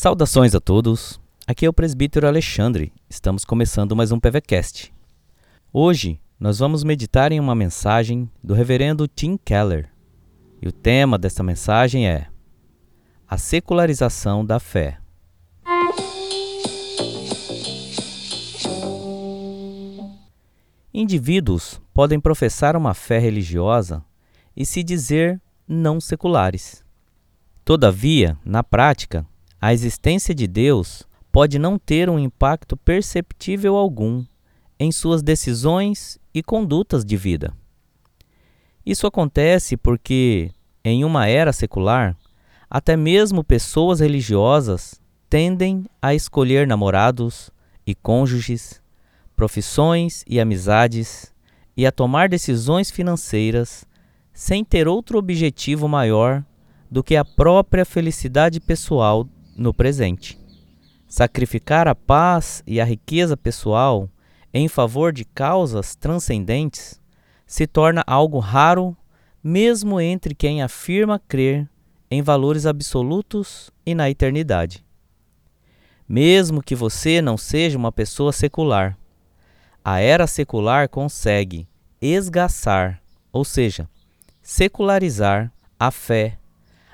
Saudações a todos. Aqui é o presbítero Alexandre. Estamos começando mais um PVCast. Hoje nós vamos meditar em uma mensagem do reverendo Tim Keller. E o tema desta mensagem é A secularização da fé. Indivíduos podem professar uma fé religiosa e se dizer não seculares. Todavia, na prática, a existência de Deus pode não ter um impacto perceptível algum em suas decisões e condutas de vida. Isso acontece porque, em uma era secular, até mesmo pessoas religiosas tendem a escolher namorados e cônjuges, profissões e amizades e a tomar decisões financeiras sem ter outro objetivo maior do que a própria felicidade pessoal no presente. Sacrificar a paz e a riqueza pessoal em favor de causas transcendentes se torna algo raro, mesmo entre quem afirma crer em valores absolutos e na eternidade. Mesmo que você não seja uma pessoa secular, a era secular consegue esgaçar, ou seja, secularizar a fé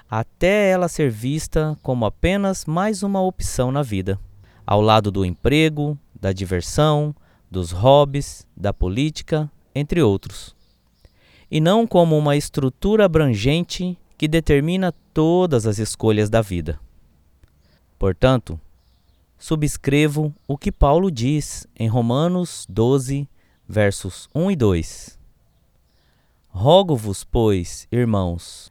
até ela ser vista como apenas mais uma opção na vida, ao lado do emprego, da diversão, dos hobbies, da política, entre outros. E não como uma estrutura abrangente que determina todas as escolhas da vida. Portanto, subscrevo o que Paulo diz em Romanos 12, versos 1 e 2. Rogo-vos, pois, irmãos,